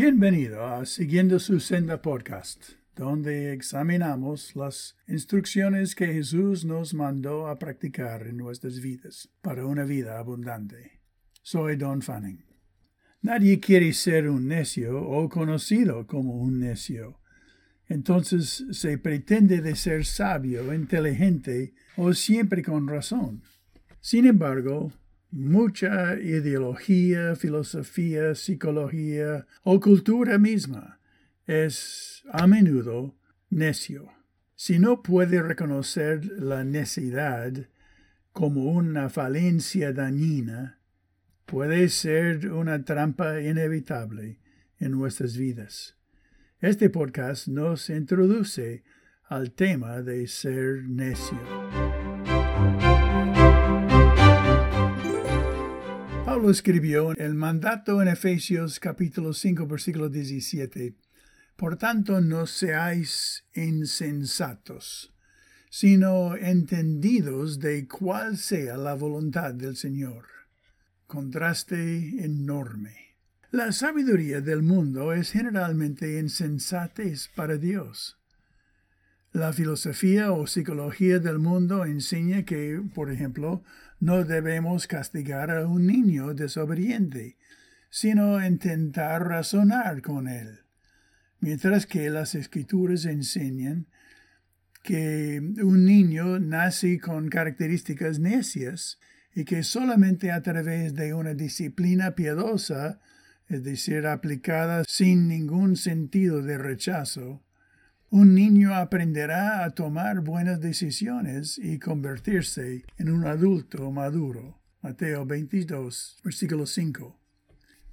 Bienvenido a Siguiendo su Senda Podcast, donde examinamos las instrucciones que Jesús nos mandó a practicar en nuestras vidas para una vida abundante. Soy Don Fanning. Nadie quiere ser un necio o conocido como un necio. Entonces se pretende de ser sabio, inteligente o siempre con razón. Sin embargo, mucha ideología, filosofía, psicología o cultura misma es a menudo necio. Si no puede reconocer la necedad como una falencia dañina, puede ser una trampa inevitable en nuestras vidas. Este podcast nos introduce al tema de ser necio. Pablo escribió el mandato en Efesios capítulo 5 versículo 17. Por tanto, no seáis insensatos, sino entendidos de cuál sea la voluntad del Señor. Contraste enorme. La sabiduría del mundo es generalmente insensatez para Dios. La filosofía o psicología del mundo enseña que, por ejemplo, no debemos castigar a un niño desobediente, sino intentar razonar con él, mientras que las escrituras enseñan que un niño nace con características necias y que solamente a través de una disciplina piadosa, es decir, aplicada sin ningún sentido de rechazo, un niño aprenderá a tomar buenas decisiones y convertirse en un adulto maduro. Mateo 22, versículo 5.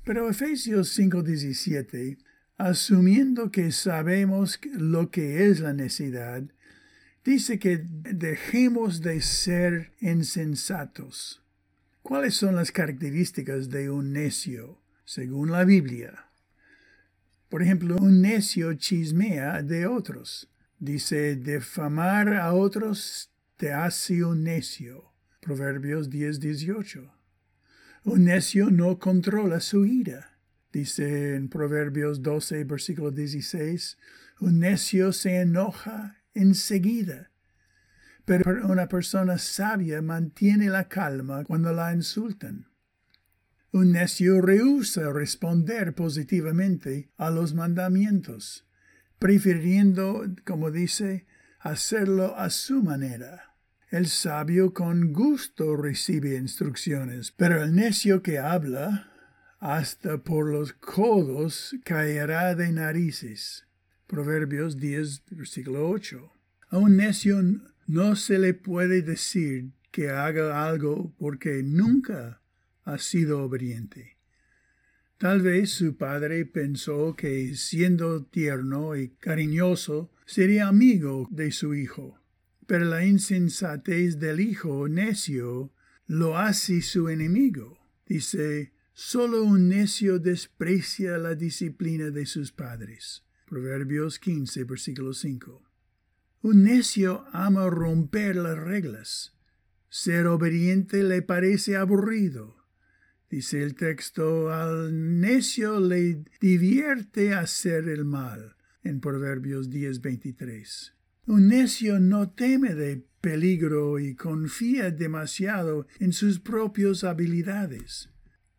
Pero Efesios 5:17, asumiendo que sabemos lo que es la necesidad, dice que dejemos de ser insensatos. ¿Cuáles son las características de un necio, según la Biblia? Por ejemplo, un necio chismea de otros. Dice, defamar a otros te hace un necio. Proverbios 10, 18. Un necio no controla su ira. Dice en Proverbios 12, versículo 16, un necio se enoja enseguida. Pero una persona sabia mantiene la calma cuando la insultan. Un necio rehúsa responder positivamente a los mandamientos, prefiriendo, como dice, hacerlo a su manera. El sabio con gusto recibe instrucciones, pero el necio que habla hasta por los codos caerá de narices. Proverbios 10, versículo 8. A un necio no se le puede decir que haga algo porque nunca ha sido obediente. Tal vez su padre pensó que siendo tierno y cariñoso sería amigo de su hijo, pero la insensatez del hijo necio lo hace su enemigo. Dice, solo un necio desprecia la disciplina de sus padres. Proverbios 15, versículo 5. Un necio ama romper las reglas. Ser obediente le parece aburrido. Dice el texto, al necio le divierte hacer el mal, en Proverbios 10:23. Un necio no teme de peligro y confía demasiado en sus propias habilidades.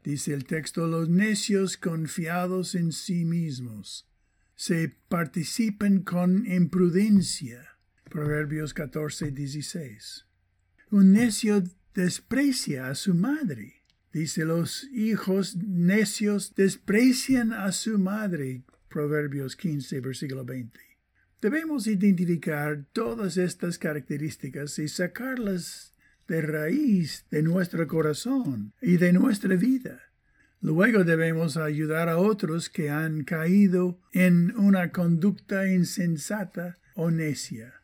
Dice el texto, los necios confiados en sí mismos se participan con imprudencia. Proverbios 14:16. Un necio desprecia a su madre Dice, los hijos necios desprecian a su madre. Proverbios 15, versículo 20. Debemos identificar todas estas características y sacarlas de raíz de nuestro corazón y de nuestra vida. Luego debemos ayudar a otros que han caído en una conducta insensata o necia.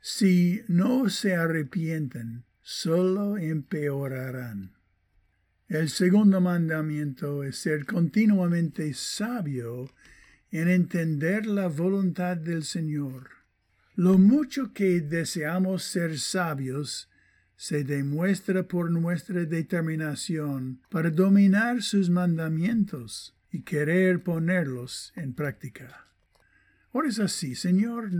Si no se arrepienten, solo empeorarán. El segundo mandamiento es ser continuamente sabio en entender la voluntad del Señor. Lo mucho que deseamos ser sabios se demuestra por nuestra determinación para dominar sus mandamientos y querer ponerlos en práctica. Ahora es así, Señor,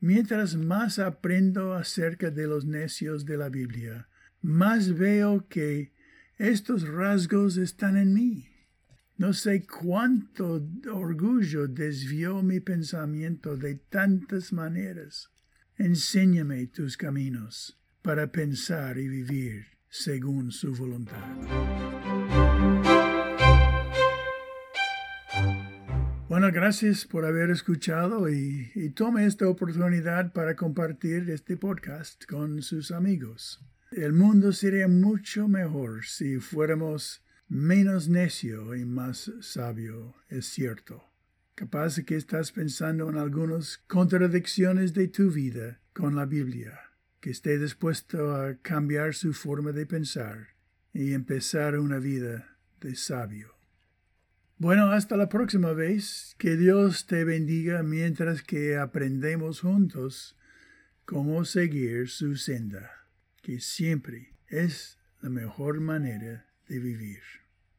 mientras más aprendo acerca de los necios de la Biblia, más veo que estos rasgos están en mí. No sé cuánto orgullo desvió mi pensamiento de tantas maneras. Enséñame tus caminos para pensar y vivir según su voluntad. Bueno, gracias por haber escuchado y, tome esta oportunidad para compartir este podcast con sus amigos. El mundo sería mucho mejor si fuéramos menos necio y más sabio, es cierto. Capaz que estás pensando en algunas contradicciones de tu vida con la Biblia, que esté dispuesto a cambiar su forma de pensar y empezar una vida de sabio. Bueno, hasta la próxima vez. Que Dios te bendiga mientras que aprendemos juntos cómo seguir su senda, que siempre es la mejor manera de vivir.